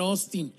Austin,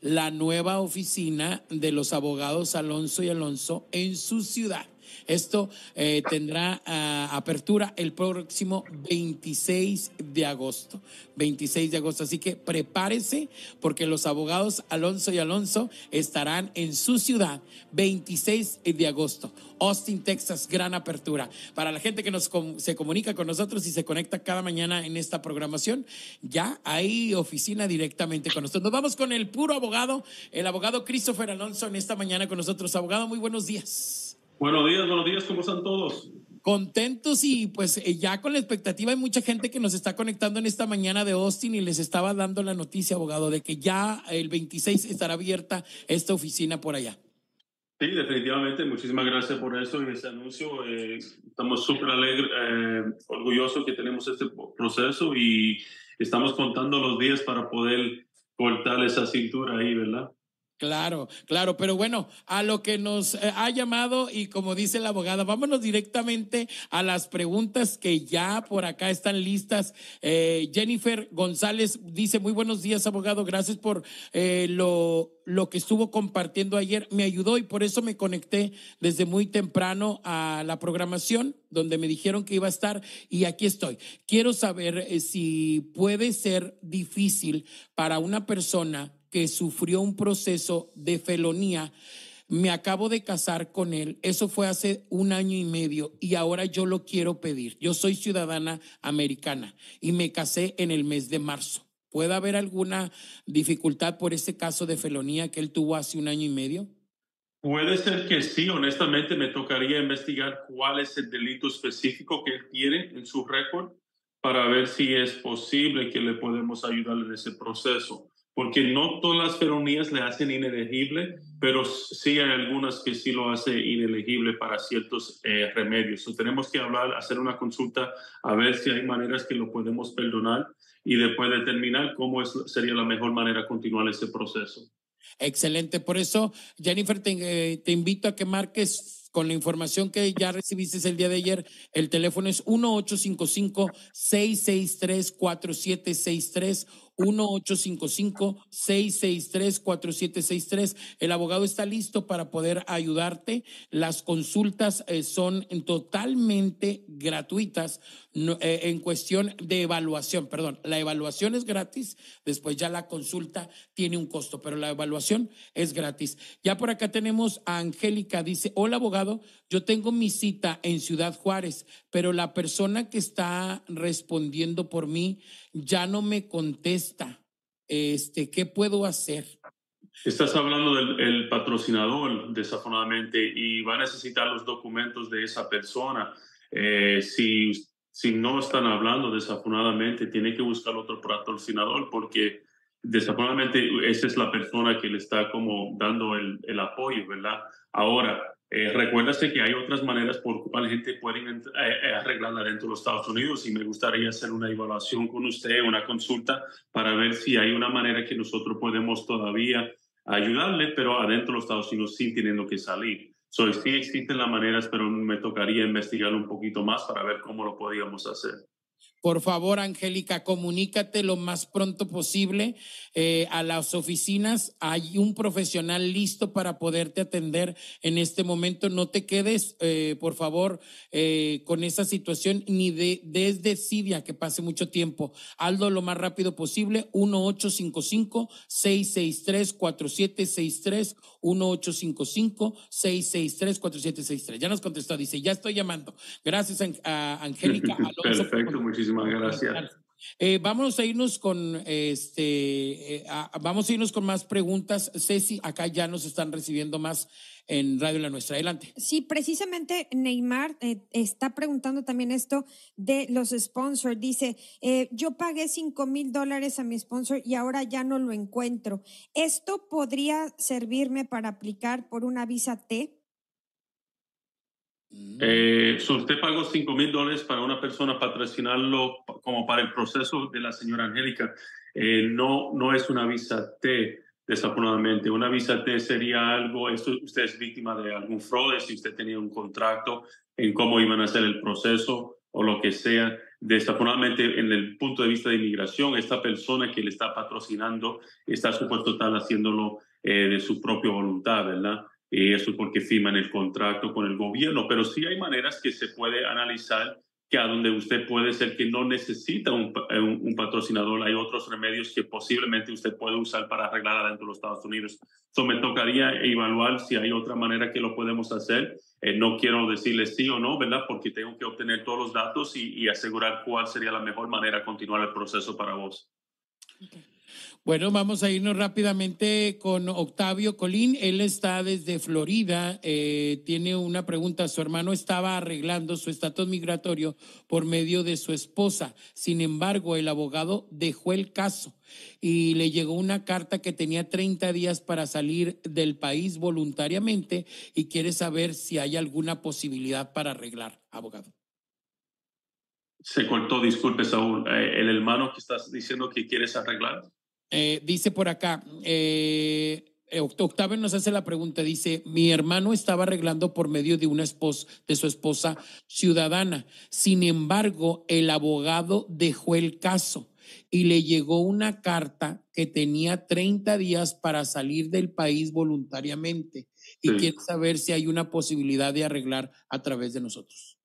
la nueva oficina de los abogados Alonso y Alonso en su ciudad. Esto eh, tendrá ah, apertura el próximo 26 de agosto. 26 de agosto. Así que prepárese porque los abogados Alonso y Alonso estarán en su ciudad 26 de agosto. Austin, Texas, gran apertura. Para la gente que nos, se comunica con nosotros y se conecta cada mañana en esta programación, ya hay oficina directamente con nosotros. Nos vamos con el puro abogado, el abogado Christopher Alonso en esta mañana con nosotros. Abogado, muy buenos días. Buenos días, buenos días, ¿cómo están todos? Contentos y pues eh, ya con la expectativa hay mucha gente que nos está conectando en esta mañana de Austin y les estaba dando la noticia, abogado, de que ya el 26 estará abierta esta oficina por allá. Sí, definitivamente. Muchísimas gracias por eso y ese anuncio. Eh, estamos súper alegres, eh, orgullosos que tenemos este proceso y estamos contando los días para poder cortar esa cintura ahí, ¿verdad? Claro, claro, pero bueno, a lo que nos eh, ha llamado y como dice la abogada, vámonos directamente a las preguntas que ya por acá están listas. Eh, Jennifer González dice, muy buenos días, abogado, gracias por eh, lo, lo que estuvo compartiendo ayer. Me ayudó y por eso me conecté desde muy temprano a la programación donde me dijeron que iba a estar y aquí estoy. Quiero saber si puede ser difícil para una persona que sufrió un proceso de felonía. Me acabo de casar con él. Eso fue hace un año y medio y ahora yo lo quiero pedir. Yo soy ciudadana americana y me casé en el mes de marzo. ¿Puede haber alguna dificultad por ese caso de felonía que él tuvo hace un año y medio? Puede ser que sí, honestamente me tocaría investigar cuál es el delito específico que él tiene en su récord para ver si es posible que le podemos ayudar en ese proceso porque no todas las feronías le hacen inelegible, pero sí hay algunas que sí lo hacen inelegible para ciertos eh, remedios. tenemos que hablar, hacer una consulta a ver si hay maneras que lo podemos perdonar y después determinar cómo es, sería la mejor manera de continuar ese proceso. Excelente. Por eso, Jennifer, te, eh, te invito a que marques con la información que ya recibiste el día de ayer, el teléfono es 1855-663-4763 1-855-663-4763. El abogado está listo para poder ayudarte. Las consultas eh, son totalmente gratuitas eh, en cuestión de evaluación. Perdón, la evaluación es gratis, después ya la consulta tiene un costo, pero la evaluación es gratis. Ya por acá tenemos a Angélica, dice, hola abogado, yo tengo mi cita en Ciudad Juárez, pero la persona que está respondiendo por mí ya no me contesta. Este, ¿qué puedo hacer? Estás hablando del patrocinador, desafortunadamente, y va a necesitar los documentos de esa persona. Eh, si, si no están hablando, desafortunadamente, tiene que buscar otro patrocinador porque desafortunadamente esa es la persona que le está como dando el, el apoyo, ¿verdad? Ahora, eh, recuérdase que hay otras maneras por cual la gente puede eh, eh, arreglarla dentro de los Estados Unidos y me gustaría hacer una evaluación con usted, una consulta para ver si hay una manera que nosotros podemos todavía ayudarle, pero adentro de los Estados Unidos sin teniendo que salir. So, sí existen las maneras, pero me tocaría investigar un poquito más para ver cómo lo podíamos hacer. Por favor, Angélica, comunícate lo más pronto posible eh, a las oficinas. Hay un profesional listo para poderte atender en este momento. No te quedes, eh, por favor, eh, con esa situación ni de, desde Sidia que pase mucho tiempo. Hazlo lo más rápido posible. 1855-663-4763. 1855-663-4763. Ya nos contestó, dice, ya estoy llamando. Gracias a Angélica Alonso. Perfecto, muchísimas gracias. Eh, vamos a irnos con este, eh, vamos a irnos con más preguntas. Ceci, acá ya nos están recibiendo más en Radio La Nuestra. Adelante. Sí, precisamente Neymar eh, está preguntando también esto de los sponsors. Dice, yo pagué 5 mil dólares a mi sponsor y ahora ya no lo encuentro. ¿Esto podría servirme para aplicar por una visa T? Eh, usted pagó 5 mil dólares para una persona patrocinarlo como para el proceso de la señora Angélica. Eh, no, no es una visa T, desafortunadamente. Una visa T sería algo, esto, usted es víctima de algún fraude, si usted tenía un contrato en cómo iban a hacer el proceso o lo que sea. Desafortunadamente, en el punto de vista de inmigración, esta persona que le está patrocinando está supuesto estar haciéndolo eh, de su propia voluntad, ¿verdad? Eso porque firman el contrato con el gobierno, pero sí hay maneras que se puede analizar que a donde usted puede ser que no necesita un, un, patrocinador, hay otros remedios que posiblemente usted puede usar para arreglar adentro de los Estados Unidos. Eso me tocaría evaluar si hay otra manera que lo podemos hacer. Eh, no quiero decirle sí o no, ¿verdad? Porque tengo que obtener todos los datos y, y asegurar cuál sería la mejor manera de continuar el proceso para vos. Bueno, vamos a irnos rápidamente con Octavio Colín. Él está desde Florida. Eh, tiene una pregunta. Su hermano estaba arreglando su estatus migratorio por medio de su esposa. Sin embargo, el abogado dejó el caso y le llegó una carta que tenía 30 días para salir del país voluntariamente y quiere saber si hay alguna posibilidad para arreglar, abogado. Se cortó, disculpe, Saúl. Eh, ¿El hermano que estás diciendo que quieres arreglar? Eh, dice por acá, eh, Octavio nos hace la pregunta, dice, mi hermano estaba arreglando por medio de una esposa, de su esposa ciudadana. Sin embargo, el abogado dejó el caso y le llegó una carta que tenía 30 días para salir del país voluntariamente y quiere saber si hay una posibilidad de arreglar a través de nosotros.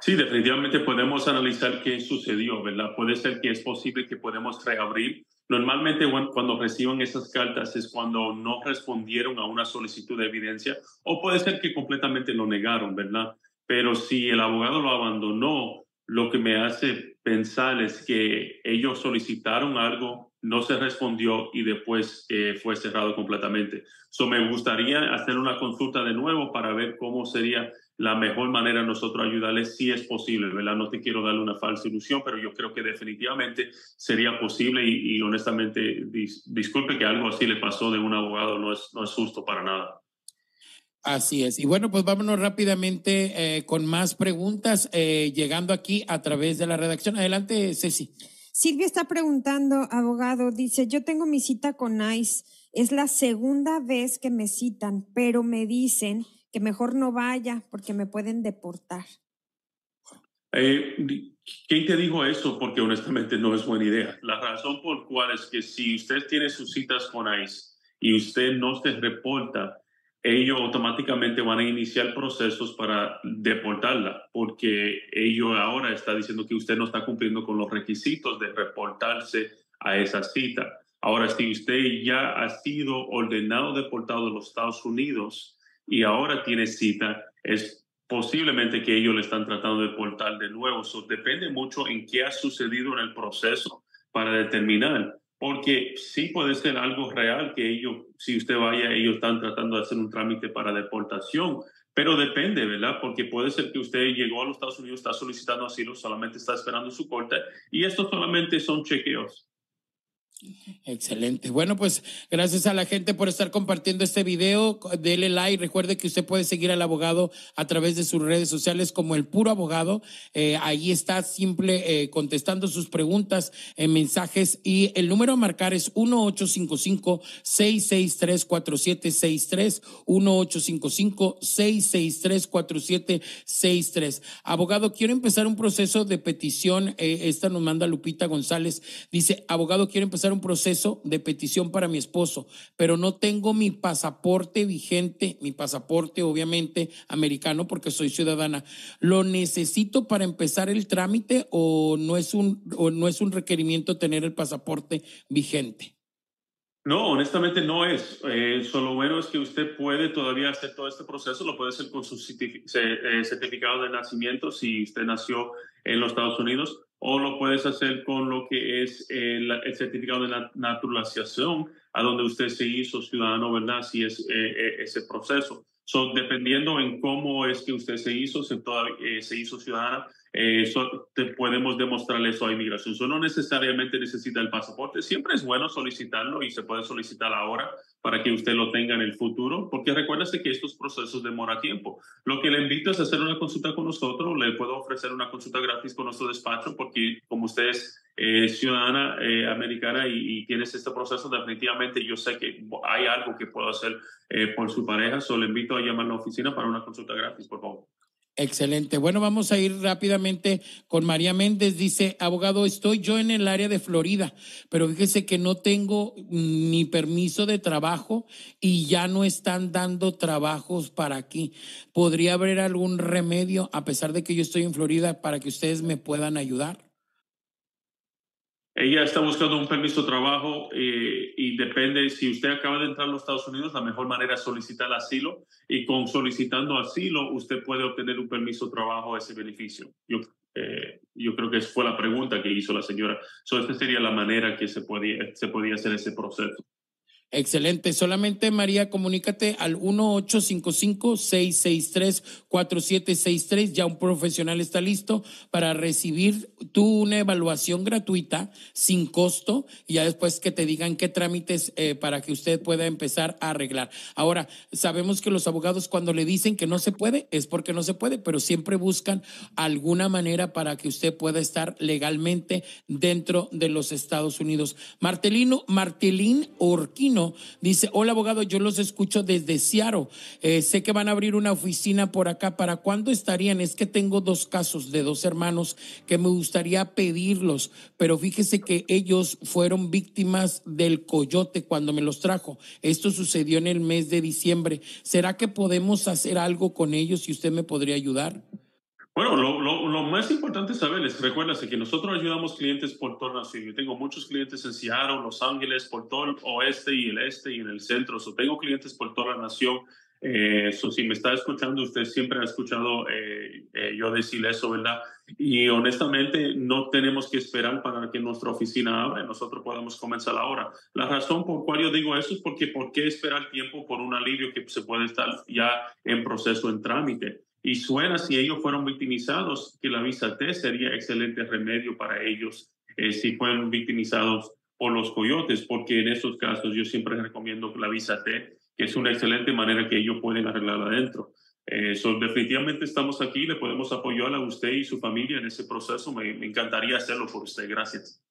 Sí, definitivamente podemos analizar qué sucedió, ¿verdad? Puede ser que es posible que podemos reabrir Normalmente cuando reciben esas cartas es cuando no respondieron a una solicitud de evidencia o puede ser que completamente lo negaron, ¿verdad? Pero si el abogado lo abandonó, lo que me hace pensar es que ellos solicitaron algo, no se respondió y después eh, fue cerrado completamente. So, me gustaría hacer una consulta de nuevo para ver cómo sería la mejor manera de nosotros ayudarles si es posible, ¿verdad? No te quiero darle una falsa ilusión, pero yo creo que definitivamente sería posible y, honestamente, disculpe que algo así le pasó de un abogado, no es, no es justo para nada. Así es. Y bueno, pues vámonos rápidamente eh, con más preguntas, eh, llegando aquí a través de la redacción. Adelante, Ceci. Silvia está preguntando, abogado, dice, yo tengo mi cita con ICE, es la segunda vez que me citan, pero me dicen que mejor no vaya porque me pueden deportar. Eh, ¿Quién te dijo eso? Porque honestamente no es buena idea. La razón por cual es que si usted tiene sus citas con ICE y usted no se reporta, ellos automáticamente van a iniciar procesos para deportarla, porque ellos ahora está diciendo que usted no está cumpliendo con los requisitos de reportarse a esa cita. Ahora, si usted ya ha sido ordenado deportado de los Estados Unidos, y ahora tiene cita, es posiblemente que ellos le están tratando de portar de nuevo. Eso depende mucho en qué ha sucedido en el proceso para determinar, porque sí puede ser algo real que ellos, si usted vaya, ellos están tratando de hacer un trámite para deportación, pero depende, ¿verdad? Porque puede ser que usted llegó a los Estados Unidos, está solicitando asilo, solamente está esperando su corte y estos solamente son chequeos. Excelente. Bueno, pues gracias a la gente por estar compartiendo este video. Dele like. Recuerde que usted puede seguir al abogado a través de sus redes sociales como el puro abogado. Eh, ahí está simple eh, contestando sus preguntas en mensajes y el número a marcar es 1855-663-4763. 1855-663-4763. Abogado, quiero empezar un proceso de petición. Eh, esta nos manda Lupita González. Dice, abogado, quiero empezar un proceso de petición para mi esposo, pero no tengo mi pasaporte vigente, mi pasaporte obviamente americano porque soy ciudadana. ¿Lo necesito para empezar el trámite o no es un, o no es un requerimiento tener el pasaporte vigente? No, honestamente no es. Eh, solo bueno es que usted puede todavía hacer todo este proceso, lo puede hacer con su eh, certificado de nacimiento si usted nació en los Estados Unidos o lo puedes hacer con lo que es el, certificado de naturalización, a donde usted se hizo ciudadano, ¿verdad? Si es eh, eh, ese proceso. So, dependiendo en cómo es que usted se hizo, se, eh, se hizo ciudadana, eh, te podemos demostrarle eso a inmigración. Eso no necesariamente necesita el pasaporte. Siempre es bueno solicitarlo y se puede solicitar ahora para que usted lo tenga en el futuro, porque recuérdese que estos procesos demoran tiempo. Lo que le invito es hacer una consulta con nosotros. Le puedo ofrecer una consulta gratis con nuestro despacho, porque como usted es eh, ciudadana eh, americana y, y, tienes este proceso, definitivamente yo sé que hay algo que puedo hacer eh, por su pareja. Solo le invito a llamar a la oficina para una consulta gratis, por favor. Excelente. Bueno, vamos a ir rápidamente con María Méndez. Dice, abogado, estoy yo en el área de Florida, pero fíjese que no tengo ni permiso de trabajo y ya no están dando trabajos para aquí. ¿Podría haber algún remedio, a pesar de que yo estoy en Florida, para que ustedes me puedan ayudar? Ella está buscando un permiso de trabajo eh, y depende, si usted acaba de entrar a los Estados Unidos, la mejor manera es solicitar asilo y con solicitando asilo usted puede obtener un permiso de trabajo, ese beneficio. Yo, eh, yo creo que fue la pregunta que hizo la señora. So, esta sería la manera que se podía, se podía hacer ese proceso. Excelente. Solamente, María, comunícate al 1855-663-4763. Ya un profesional está listo para recibir tú una evaluación gratuita sin costo y ya después que te digan qué trámites eh, para que usted pueda empezar a arreglar. Ahora, sabemos que los abogados cuando le dicen que no se puede es porque no se puede, pero siempre buscan alguna manera para que usted pueda estar legalmente dentro de los Estados Unidos. Martelino, Martelín Orquino dice, hola abogado, yo los escucho desde Seattle. Eh, sé que van a abrir una oficina por acá. ¿Para cuándo estarían? Es que tengo dos casos de dos hermanos que me gustaría pedirlos, pero fíjese que ellos fueron víctimas del coyote cuando me los trajo. Esto sucedió en el mes de diciembre. ¿Será que podemos hacer algo con ellos y usted me podría ayudar? Bueno, lo, lo, lo, más importante saber es, recuérdase que nosotros ayudamos clientes por toda la nación. Yo tengo muchos clientes en Seattle, Los Ángeles, por todo el oeste y el este y en el centro. So, tengo clientes por toda la nación. Eh, si me está escuchando, usted siempre ha escuchado eh, eh, yo decirle eso, ¿verdad? Y honestamente no tenemos que esperar para que nuestra oficina abra, nosotros podemos comenzar ahora. La razón por cual yo digo eso es porque ¿por qué esperar tiempo por un alivio que se puede estar ya en proceso, en trámite? Y suena, si ellos fueron victimizados, que la visa T sería excelente remedio para ellos eh, si fueron victimizados por los coyotes, porque en estos casos yo siempre recomiendo la visa T, que es una excelente manera que ellos pueden arreglar adentro. Eh, definitivamente estamos aquí, le podemos apoyar a usted y su familia en ese proceso. me encantaría hacerlo por usted. Gracias.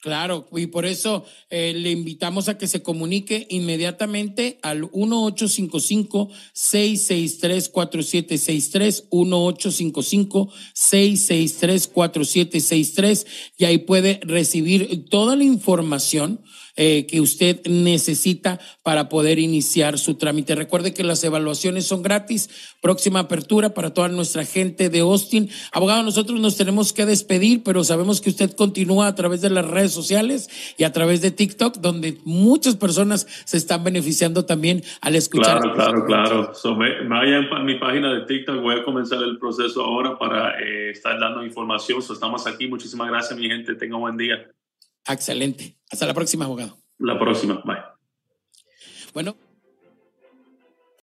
Claro, y por eso eh, le invitamos a que se comunique inmediatamente al 1855-663-4763, 1855-663-4763, y ahí puede recibir toda la información eh, que usted necesita para poder iniciar su trámite. Recuerde que las evaluaciones son gratis. Próxima apertura para toda nuestra gente de Austin. Abogado, nosotros nos tenemos que despedir, pero sabemos que usted continúa a través de las redes sociales y a través de TikTok, donde muchas personas se están beneficiando también al escuchar. Claro, claro, claro. So, vayan a mi página de TikTok. Voy a comenzar el proceso ahora para eh, estar dando información. So, estamos aquí. Muchísimas gracias, mi gente. Tenga buen día. Excelente. Hasta la próxima, abogado. La próxima. Bye. Bueno.